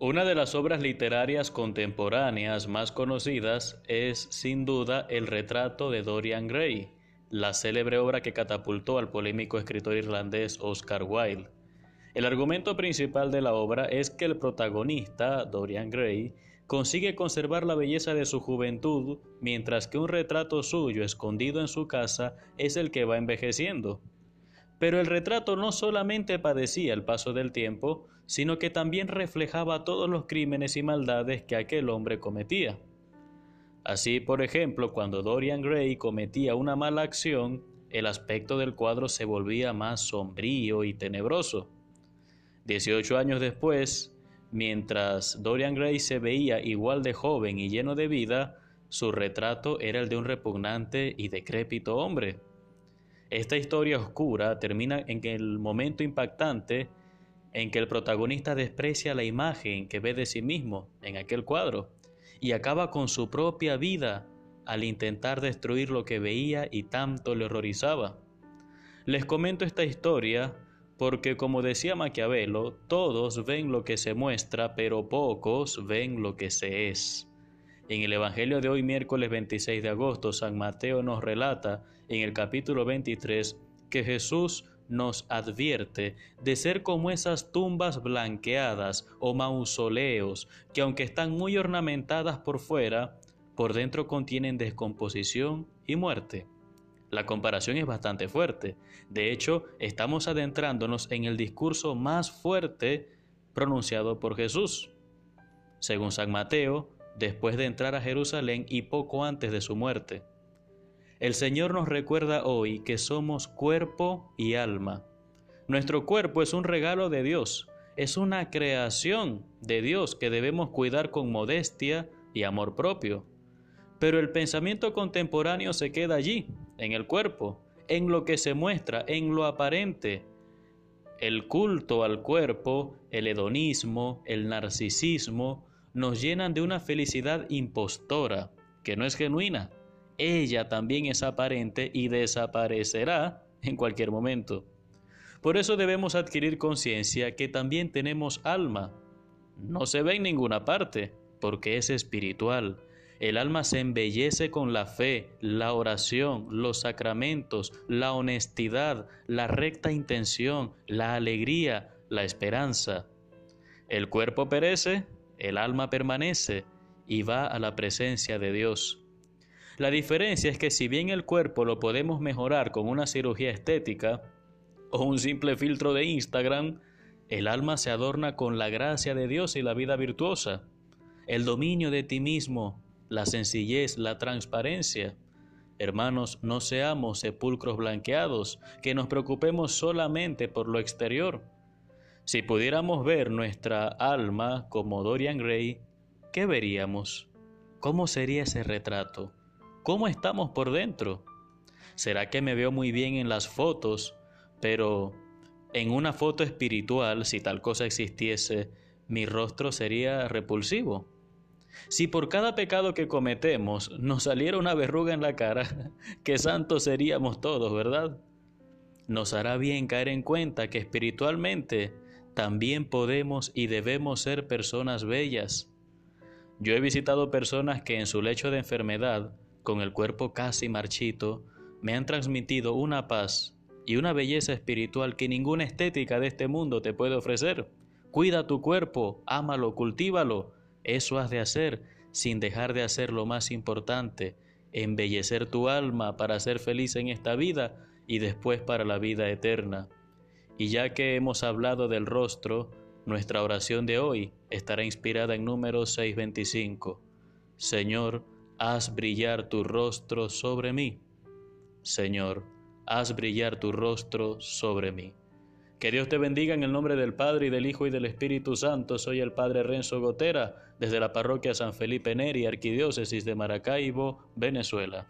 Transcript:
Una de las obras literarias contemporáneas más conocidas es, sin duda, el retrato de Dorian Gray, la célebre obra que catapultó al polémico escritor irlandés Oscar Wilde. El argumento principal de la obra es que el protagonista, Dorian Gray, consigue conservar la belleza de su juventud, mientras que un retrato suyo escondido en su casa es el que va envejeciendo. Pero el retrato no solamente padecía el paso del tiempo, sino que también reflejaba todos los crímenes y maldades que aquel hombre cometía. Así, por ejemplo, cuando Dorian Gray cometía una mala acción, el aspecto del cuadro se volvía más sombrío y tenebroso. Dieciocho años después, mientras Dorian Gray se veía igual de joven y lleno de vida, su retrato era el de un repugnante y decrépito hombre. Esta historia oscura termina en el momento impactante en que el protagonista desprecia la imagen que ve de sí mismo en aquel cuadro y acaba con su propia vida al intentar destruir lo que veía y tanto le horrorizaba. Les comento esta historia porque como decía Maquiavelo, todos ven lo que se muestra, pero pocos ven lo que se es. En el Evangelio de hoy, miércoles 26 de agosto, San Mateo nos relata en el capítulo 23 que Jesús nos advierte de ser como esas tumbas blanqueadas o mausoleos que aunque están muy ornamentadas por fuera, por dentro contienen descomposición y muerte. La comparación es bastante fuerte. De hecho, estamos adentrándonos en el discurso más fuerte pronunciado por Jesús. Según San Mateo, después de entrar a Jerusalén y poco antes de su muerte. El Señor nos recuerda hoy que somos cuerpo y alma. Nuestro cuerpo es un regalo de Dios, es una creación de Dios que debemos cuidar con modestia y amor propio. Pero el pensamiento contemporáneo se queda allí, en el cuerpo, en lo que se muestra, en lo aparente. El culto al cuerpo, el hedonismo, el narcisismo, nos llenan de una felicidad impostora, que no es genuina. Ella también es aparente y desaparecerá en cualquier momento. Por eso debemos adquirir conciencia que también tenemos alma. No se ve en ninguna parte, porque es espiritual. El alma se embellece con la fe, la oración, los sacramentos, la honestidad, la recta intención, la alegría, la esperanza. El cuerpo perece, el alma permanece y va a la presencia de Dios. La diferencia es que si bien el cuerpo lo podemos mejorar con una cirugía estética o un simple filtro de Instagram, el alma se adorna con la gracia de Dios y la vida virtuosa, el dominio de ti mismo, la sencillez, la transparencia. Hermanos, no seamos sepulcros blanqueados, que nos preocupemos solamente por lo exterior, si pudiéramos ver nuestra alma como Dorian Gray, ¿qué veríamos? ¿Cómo sería ese retrato? ¿Cómo estamos por dentro? ¿Será que me veo muy bien en las fotos, pero en una foto espiritual, si tal cosa existiese, mi rostro sería repulsivo? Si por cada pecado que cometemos nos saliera una verruga en la cara, qué santos seríamos todos, ¿verdad? Nos hará bien caer en cuenta que espiritualmente también podemos y debemos ser personas bellas. Yo he visitado personas que en su lecho de enfermedad, con el cuerpo casi marchito, me han transmitido una paz y una belleza espiritual que ninguna estética de este mundo te puede ofrecer. Cuida tu cuerpo, ámalo, cultívalo. Eso has de hacer sin dejar de hacer lo más importante, embellecer tu alma para ser feliz en esta vida y después para la vida eterna. Y ya que hemos hablado del rostro, nuestra oración de hoy estará inspirada en números 6:25. Señor, haz brillar tu rostro sobre mí. Señor, haz brillar tu rostro sobre mí. Que Dios te bendiga en el nombre del Padre y del Hijo y del Espíritu Santo. Soy el Padre Renzo Gotera, desde la parroquia San Felipe Neri, Arquidiócesis de Maracaibo, Venezuela.